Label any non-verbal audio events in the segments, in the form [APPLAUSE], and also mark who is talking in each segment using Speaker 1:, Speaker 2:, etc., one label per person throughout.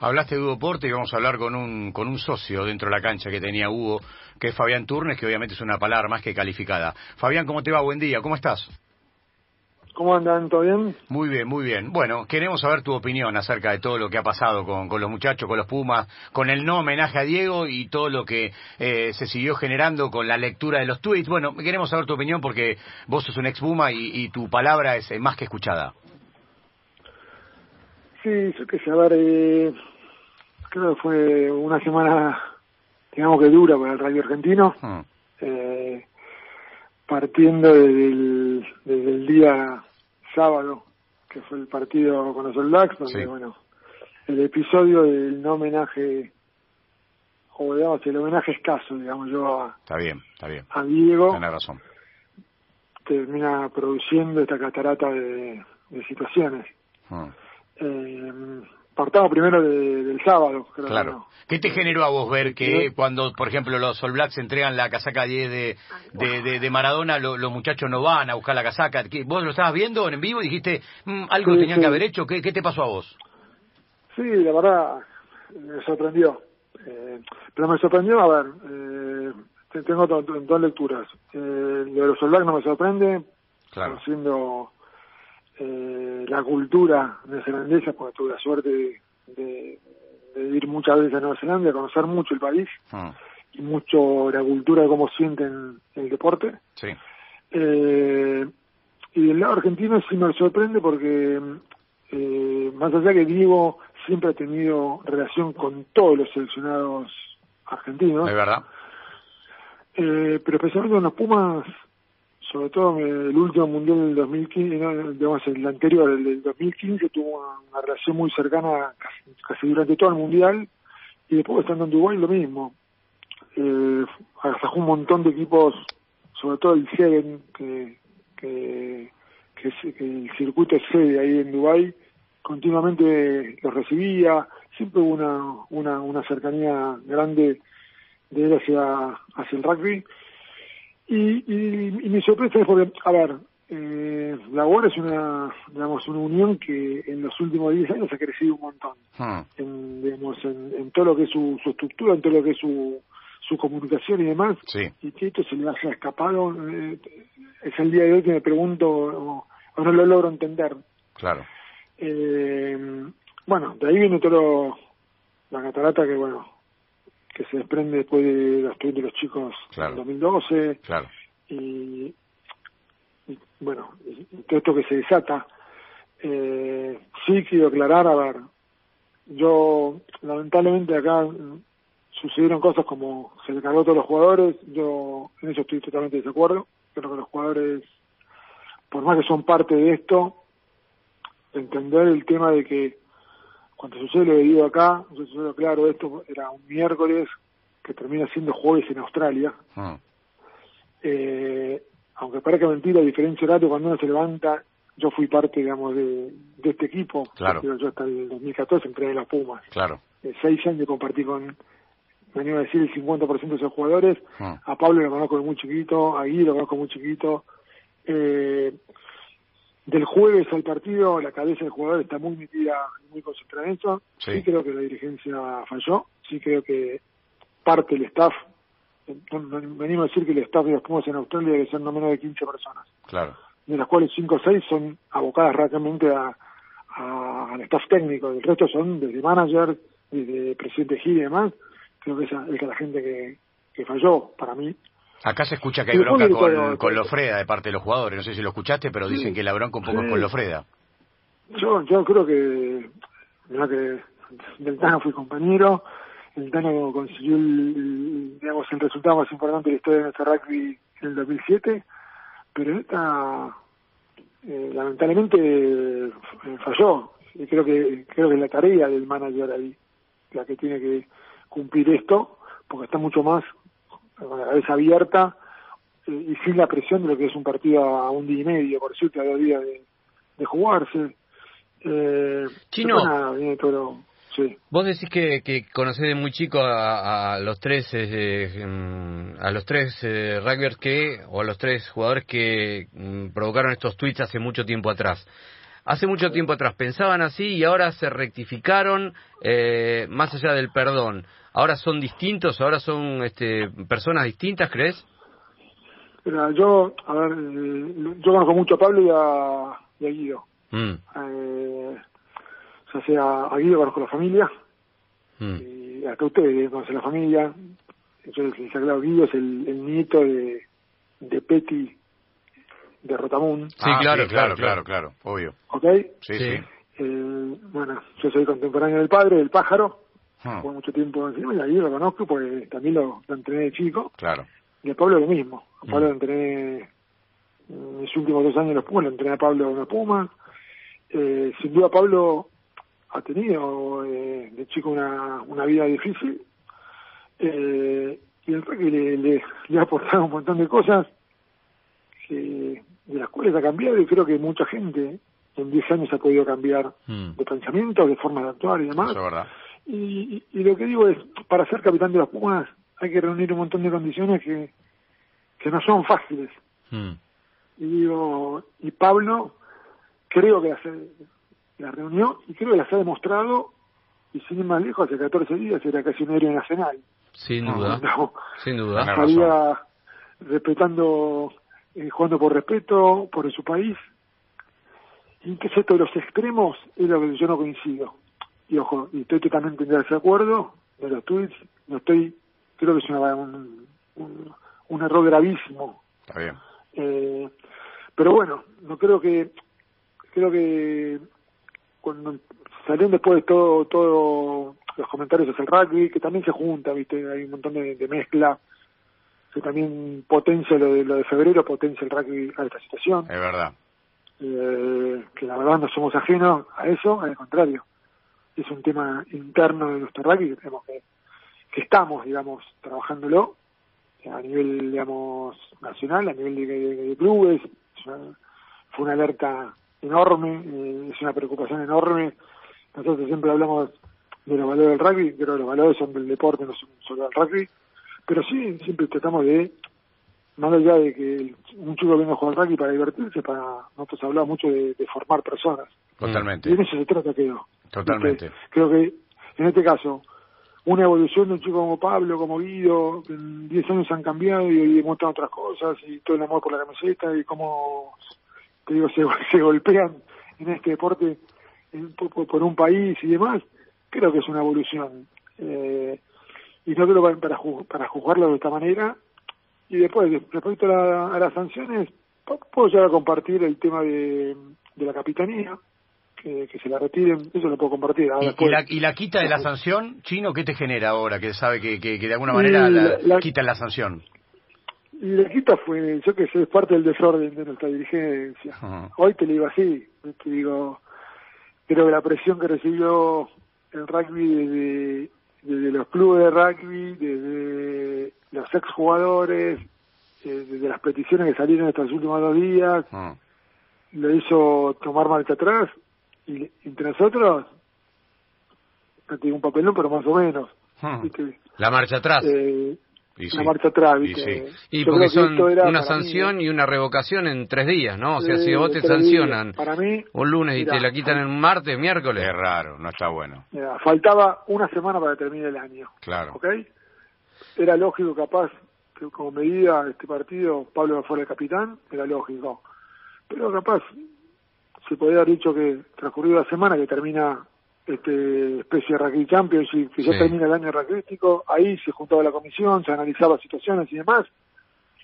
Speaker 1: Hablaste de Hugo Porte y vamos a hablar con un, con un socio dentro de la cancha que tenía Hugo, que es Fabián Turnes, que obviamente es una palabra más que calificada. Fabián, ¿cómo te va? Buen día, ¿cómo estás?
Speaker 2: ¿Cómo andan? ¿Todo bien?
Speaker 1: Muy bien, muy bien. Bueno, queremos saber tu opinión acerca de todo lo que ha pasado con, con los muchachos, con los Pumas, con el no homenaje a Diego y todo lo que eh, se siguió generando con la lectura de los tweets. Bueno, queremos saber tu opinión porque vos sos un ex Puma y, y tu palabra es más que escuchada.
Speaker 2: Sí, yo qué sé, a ver, eh, creo que fue una semana, digamos que dura para el radio argentino,
Speaker 1: Hmm.
Speaker 2: eh, partiendo desde el, desde el día sábado, que fue el partido con los All Blacks, donde,
Speaker 1: Sí.
Speaker 2: bueno, el episodio del no homenaje, o digamos, el homenaje escaso, digamos yo, a,
Speaker 1: Está bien, está bien.
Speaker 2: a Diego,
Speaker 1: Tenés razón.
Speaker 2: termina produciendo esta catarata de, de situaciones.
Speaker 1: Hmm.
Speaker 2: Eh, partamos primero de- del sábado, creo que
Speaker 1: Claro.
Speaker 2: no.
Speaker 1: ¿Qué te generó a vos ver que
Speaker 2: Sí.
Speaker 1: cuando, por ejemplo, los All Blacks entregan la casaca 10 de, de, de, de Maradona, lo- los muchachos no van a buscar la casaca? ¿Qué- ¿Vos lo estabas viendo en vivo y dijiste, "Mm, algo
Speaker 2: Sí,
Speaker 1: tenían
Speaker 2: sí.
Speaker 1: que haber hecho? ¿Qué, ¿Qué te pasó a vos?
Speaker 2: Sí, la verdad, me sorprendió. Eh, pero me sorprendió, a ver, eh, te- tengo do- do- dos lecturas. Eh, lo de los All Blacks no me sorprende,
Speaker 1: Claro.
Speaker 2: conociendo eh, la cultura neozelandesa, porque tuve la suerte de, de- de ir muchas veces a Nueva Zelanda, conocer mucho el país
Speaker 1: Hmm.
Speaker 2: y mucho la cultura de cómo sienten el deporte.
Speaker 1: Sí.
Speaker 2: Eh, y del lado argentino sí me sorprende porque eh, más allá que Diego siempre ha tenido relación con todos los seleccionados argentinos,
Speaker 1: ¿Es verdad?
Speaker 2: eh, pero especialmente con los Pumas, sobre todo en el último mundial del 2015, no, digamos el anterior, el del 2015, tuvo una, relación muy cercana casi, casi durante todo el mundial y después estando en Dubái lo mismo. Eh, un montón de equipos, sobre todo el Seven, que, que, que, que el circuito sede ahí en Dubái, continuamente los recibía, siempre hubo una, una, una cercanía grande de él hacia, hacia el rugby. Y, y, y mi sorpresa es porque, a ver, eh, la UAR es una, digamos, una unión que en los últimos 10 años ha crecido un montón
Speaker 1: Hmm.
Speaker 2: en, digamos, en, en todo lo que es su, su estructura, en todo lo que es su, su comunicación y demás.
Speaker 1: Sí.
Speaker 2: Y que esto se le haya escapado, eh, es el día de hoy que me pregunto, o, o no lo logro entender.
Speaker 1: Claro.
Speaker 2: Eh, bueno, de ahí viene todo la catarata que, bueno, que se desprende después de los tweets de los chicos
Speaker 1: Claro.
Speaker 2: en 2012
Speaker 1: Claro.
Speaker 2: y, y, bueno, y, y todo esto que se desata. Eh, sí quiero aclarar, a ver, yo lamentablemente acá mm, sucedieron cosas como se le cargó a todos los jugadores, yo en eso estoy totalmente de desacuerdo, creo que los jugadores, por más que son parte de esto, entender el tema de que cuando sucede lo Diego acá, sucedió claro, esto era un miércoles que termina siendo jueves en Australia,
Speaker 1: Hmm.
Speaker 2: eh, aunque parezca mentira, a diferencia horario, cuando uno se levanta, yo fui parte, digamos, de, de este equipo.
Speaker 1: Claro.
Speaker 2: Yo, hasta el 2014 entré en los Pumas.
Speaker 1: Claro.
Speaker 2: Eh, seis años compartí con, me animo a decir, el 50% de esos jugadores.
Speaker 1: Hmm.
Speaker 2: A Pablo lo conozco muy chiquito, a Guy lo conozco muy chiquito. Eh, del jueves al partido, la cabeza del jugador está muy metida y muy concentrada en eso.
Speaker 1: Sí.
Speaker 2: creo que la dirigencia falló. Sí creo que parte del staff, eh, animo a decir que el staff de los Pumas en Australia debe ser no menos de 15 personas,
Speaker 1: Claro.
Speaker 2: de las cuales 5 o 6 son abocadas rápidamente a, a- al staff técnico. El resto son desde manager, desde presidente Gil y demás. Creo que esa es la gente que, que falló para mí.
Speaker 1: Acá se escucha que hay bronca con, con Lofreda de parte de los jugadores. No sé si lo escuchaste, pero dicen
Speaker 2: Sí.
Speaker 1: que la bronca un poco es
Speaker 2: Sí.
Speaker 1: con Lofreda.
Speaker 2: Yo, yo creo que, mira que del Tano fui compañero, el Tano consiguió el, el, digamos, el resultado más importante de la historia de nuestro rugby en el 2007, pero esta, eh, lamentablemente, eh, falló. Y creo que, creo que es la tarea del manager ahí, la que tiene que cumplir esto, porque está mucho más con la cabeza abierta eh, y sin la presión de lo que es un partido a un día y medio, por decirte, a dos días de, de jugarse. Eh,
Speaker 3: Chino.
Speaker 2: después nada, viene todo, sí.
Speaker 3: Vos decís que, que conocés de muy chico a, a los tres eh, mm, a los tres eh, rugbyers que o a los tres jugadores que mm, provocaron estos tweets hace mucho tiempo atrás. Hace mucho tiempo atrás pensaban así y ahora se rectificaron eh, más allá del perdón. ¿Ahora son distintos? ¿Ahora son este, personas distintas, crees?
Speaker 2: Mira, yo, a ver, eh, yo conozco mucho a Pablo y a, y a Guido.
Speaker 3: Mm,
Speaker 2: Eh, ya sea a Guido conozco la familia,
Speaker 3: mm,
Speaker 2: y hasta ustedes conocen la familia. Yo les he claro, Guido es el, el nieto de, de Petty de Rotamún,
Speaker 3: Sí,
Speaker 1: Ah,
Speaker 3: claro,
Speaker 1: claro,
Speaker 3: claro,
Speaker 1: claro, claro, obvio.
Speaker 2: ¿ok?
Speaker 1: Sí,
Speaker 3: Sí.
Speaker 1: sí.
Speaker 2: Eh, bueno, yo soy contemporáneo del padre, del pájaro,
Speaker 1: Hmm,
Speaker 2: por mucho tiempo encima, y a Guido lo conozco porque también lo, lo entrené de chico.
Speaker 1: claro.
Speaker 2: Y a Pablo lo mismo. A Pablo
Speaker 3: Mm.
Speaker 2: lo entrené en mis últimos dos años en los Pumas, lo entrené a Pablo en los Pumas. Eh, sin duda Pablo ha tenido eh, de chico una, una vida difícil. Eh, y el rugby le, le, le ha aportado un montón de cosas que, de las cuales ha cambiado y creo que mucha gente en 10 años ha podido cambiar
Speaker 3: mm.
Speaker 2: de pensamiento, de forma de actuar y demás.
Speaker 1: Eso es verdad.
Speaker 2: Y, y- y lo que digo es, para ser capitán de los Pumas hay que reunir un montón de condiciones que, que no son fáciles.
Speaker 3: Mm.
Speaker 2: Y digo, y Pablo creo que las, las reunió y creo que las ha demostrado y sin ir más lejos, hace 14 días era casi un héroe nacional.
Speaker 3: Sin duda,
Speaker 2: No,
Speaker 3: sin duda.
Speaker 1: Tenés
Speaker 2: salía respetando, eh, jugando por respeto, por su país. Y que es esto de los extremos es lo que yo no coincido. Y ojo, y estoy totalmente en desacuerdo de los tweets, no estoy, creo que es una- un, un, un error gravísimo.
Speaker 1: Está bien.
Speaker 2: Eh, pero bueno, no creo que, creo que cuando salieron después de todo, todo los comentarios hacia el rugby, que también se junta, viste, hay un montón de, de mezcla, que también potencia lo de, lo de febrero, potencia el rugby a esta situación,
Speaker 1: Es verdad.
Speaker 2: eh, que la verdad no somos ajenos a eso, al contrario, es un tema interno de nuestro rugby que tenemos que, que estamos, digamos, trabajándolo a nivel, digamos, nacional, a nivel de, de- de clubes, es una- fue una alerta enorme, eh, es una preocupación enorme. Nosotros siempre hablamos de los valores del rugby, pero los valores son del deporte, no son solo del rugby. Pero sí, siempre tratamos de, más allá de que el- un chico venga a jugar rugby para divertirse, para nosotros hablamos mucho de, de formar personas.
Speaker 1: Totalmente.
Speaker 2: Y en eso se trata, creo.
Speaker 1: Totalmente.
Speaker 2: Creo que en este caso, una evolución de un chico como Pablo, como Guido, que en 10 años han cambiado y hoy demuestran otras cosas, y todo el amor por la camiseta, y cómo, te digo, [LAUGHS] se, se golpean en este deporte en- por, por- por un país y demás, creo que es una evolución. Eh, y no creo para, para, ju- para juzgarlo de esta manera. Y después, de- respecto a, la- a las sanciones, puedo llegar a compartir el tema de, de la capitanía, que, que se la retiren, eso lo puedo compartir. Ahora
Speaker 1: ¿Y,
Speaker 2: después-
Speaker 1: la, y la quita de la sanción, Chino, qué te genera ahora? Que sabe que, que, que de alguna manera la,
Speaker 2: la- la-
Speaker 1: quitan la sanción.
Speaker 2: Y la quita fue, yo que sé, es parte del desorden de nuestra dirigencia. Hoy te lo digo así, te digo, creo que la presión que recibió el rugby desde, desde los clubes de rugby, desde los exjugadores, eh, desde las peticiones que salieron estos últimos dos días,
Speaker 1: Mm.
Speaker 2: lo hizo tomar marcha atrás y entre nosotros, no te digo un papelón, pero más o menos,
Speaker 1: Mm.
Speaker 2: ¿viste?
Speaker 3: La marcha atrás.
Speaker 2: Eh,
Speaker 1: Y
Speaker 2: una
Speaker 1: sí.
Speaker 2: marcha atrás,
Speaker 1: Y.
Speaker 3: Y porque son una
Speaker 2: mí,
Speaker 3: sanción y una revocación en tres días, ¿no? O sea, si
Speaker 2: Eh,
Speaker 3: vos te
Speaker 2: días.
Speaker 3: sancionan
Speaker 2: Para mí,
Speaker 3: un lunes y te la quitan en un martes, miércoles.
Speaker 1: Es raro, no está bueno.
Speaker 2: mira, faltaba una semana para terminar el año,
Speaker 1: Claro.
Speaker 2: ¿ok? Era lógico, capaz, que como medida este partido, Pablo fuera el capitán, era lógico. Pero capaz, se podría haber dicho que transcurrido la semana que termina este especie de rugby championship, que ya
Speaker 3: Sí.
Speaker 2: termina el año rugbyístico, ahí se juntaba la comisión, se analizaba situaciones y demás,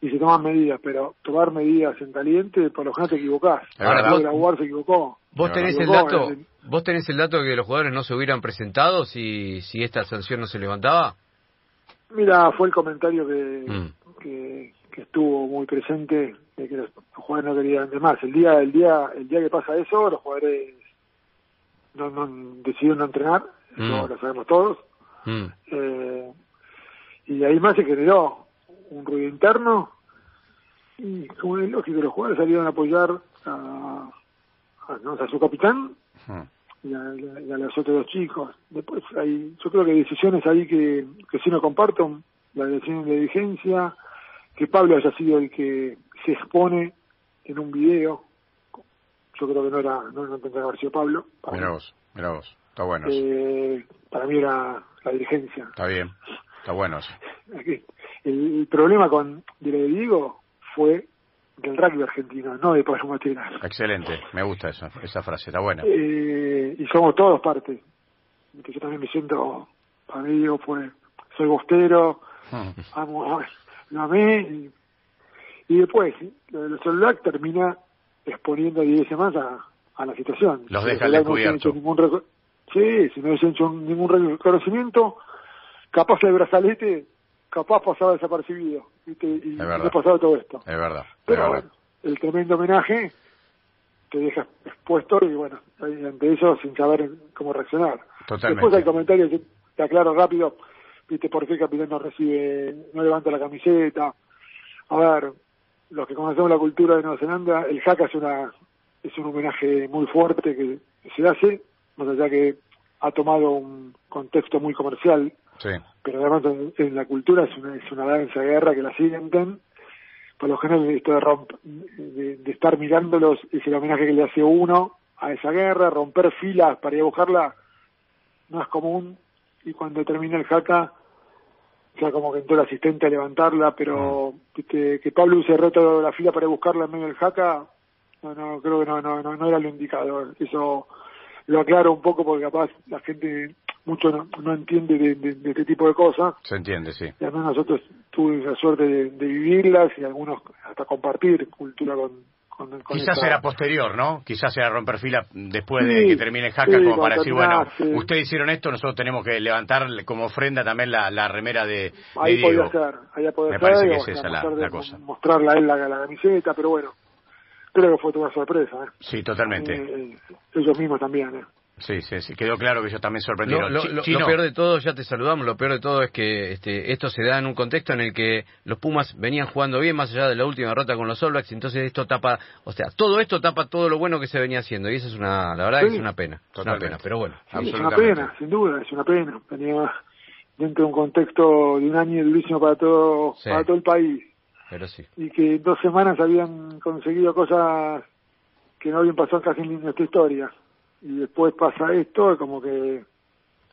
Speaker 2: y se toman medidas, pero tomar medidas en caliente, por lo general te equivocás. Ahora la UAR se equivocó.
Speaker 3: ¿Vos tenés el dato, vos tenés el dato de que los jugadores no se hubieran presentado si, si esta sanción no se levantaba?
Speaker 2: Mira, fue el comentario que,
Speaker 3: Mm.
Speaker 2: que, que estuvo muy presente de que los jugadores no querían de más. El día, el día, el día que pasa eso, los jugadores no, no decidieron no entrenar, eso
Speaker 3: Mm.
Speaker 2: lo sabemos todos.
Speaker 3: Mm.
Speaker 2: Eh, y ahí más se generó un ruido interno y como es lógico, los jugadores salieron a apoyar a, a, ¿no? a su capitán
Speaker 1: Mm.
Speaker 2: y a, y a los otros dos chicos. Después hay, yo creo que hay decisiones ahí que, que sí no comparto, la decisión de dirigencia, que Pablo haya sido el que se expone en un video. Yo creo que no era, no, no tendría que haber sido Pablo.
Speaker 1: Mira vos, mira vos. Está bueno.
Speaker 2: Eh, para mí era la dirigencia.
Speaker 1: Está bien. Está bueno
Speaker 2: El, el problema con de lo Diego fue del rugby argentino, no de Pablo Materas.
Speaker 1: Excelente. Me gusta esa, esa frase. Está buena.
Speaker 2: Eh, y somos todos parte. Que yo también me siento, para mí fue, soy bostero,
Speaker 1: Mm.
Speaker 2: amo, lo amé y, y después lo de los celular termina exponiendo a Diego más a, a la situación.
Speaker 1: Los deja al
Speaker 2: no ningún sí, si no hubiese hecho ningún reconocimiento, capaz el brazalete, capaz pasaba desapercibido ¿viste? y
Speaker 1: Es
Speaker 2: no pasaba todo esto.
Speaker 1: Es verdad. Es
Speaker 2: Pero
Speaker 1: verdad.
Speaker 2: bueno, el tremendo homenaje te deja expuesto y bueno, ante eso sin saber cómo reaccionar.
Speaker 1: Totalmente.
Speaker 2: Después hay comentarios, te aclaro rápido, viste por qué el capitán no recibe, no levanta la camiseta. A ver, los que conocemos la cultura de Nueva Zelanda, el jaca es una es un homenaje muy fuerte que se hace, más allá que ha tomado un contexto muy comercial,
Speaker 1: Sí.
Speaker 2: pero además en, en la cultura es una, es una danza de guerra que la sienten. Por lo general, esto de, romp- de, de estar mirándolos es el homenaje que le hace uno a esa guerra, romper filas para ir a buscarla no es común. Y cuando termina el ya como que entró el asistente a levantarla, pero viste, que Pablo use reto la fila para buscarla en medio del jaca, no, no, creo que no, no, no, no era lo indicado. Eso lo aclaro un poco porque capaz la gente mucho no, no entiende de, de- de este tipo de cosas
Speaker 1: Se entiende, sí.
Speaker 2: y además nosotros tuve la suerte de, de vivirlas y algunos hasta compartir cultura con, con, con
Speaker 1: Quizás
Speaker 2: esta-
Speaker 1: era posterior, ¿no? Quizás era romper fila después de que termine Jaca,
Speaker 2: sí,
Speaker 1: como para decir, bueno, ustedes hicieron esto, nosotros tenemos que levantar como ofrenda también la, la remera de, de
Speaker 2: ahí
Speaker 1: Diego.
Speaker 2: podía ser, ahí podía
Speaker 1: Me
Speaker 2: ser,
Speaker 1: parece que es esa la- cosa.
Speaker 2: mostrarla él la, la camiseta, pero bueno, creo que fue toda una sorpresa. ¿eh?
Speaker 1: Sí, totalmente.
Speaker 2: Eh, ellos mismos también. ¿eh?
Speaker 1: Sí, sí, sí. Quedó claro que ellos también
Speaker 3: Lo,
Speaker 1: sorprendieron.
Speaker 3: lo- peor de todo, ya te saludamos, lo peor de todo es que este, esto se da en un contexto en el que los Pumas venían jugando bien más allá de la última derrota con los All Blacks, entonces esto tapa, o sea, todo esto tapa todo lo bueno que se venía haciendo y eso es una, la verdad que es una pena, es una pena, pero bueno.
Speaker 2: Sí, es una pena, sin duda, es una pena. Venía dentro de un contexto de un año durísimo para todo,
Speaker 3: Sí.
Speaker 2: para todo el país.
Speaker 3: Pero sí.
Speaker 2: y que en dos semanas habían conseguido cosas que no habían pasado casi en nuestra historia. Y después pasa esto, como que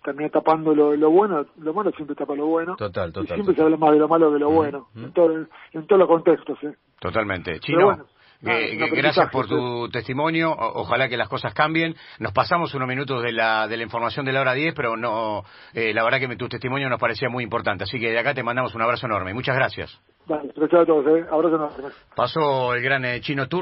Speaker 2: termina tapando lo, lo bueno, lo malo siempre tapa lo bueno.
Speaker 3: Total,
Speaker 2: y
Speaker 3: total,
Speaker 2: siempre
Speaker 3: total.
Speaker 2: se habla más de lo malo que lo bueno, en, todo- en todos los contextos. ¿eh?
Speaker 1: Totalmente. Chino,
Speaker 2: bueno,
Speaker 1: eh,
Speaker 2: es aprendizaje,
Speaker 1: gracias por
Speaker 2: sí.
Speaker 1: tu testimonio. O- ojalá que las cosas cambien. Nos pasamos unos minutos de la, de la información de la hora 10, pero no, eh, la verdad que tu testimonio nos parecía muy importante. Así que de acá te mandamos un abrazo enorme. Muchas gracias.
Speaker 2: Vale, gracias a todos, ¿eh? abrazo enorme.
Speaker 1: Pasó el gran eh, Chino Tour.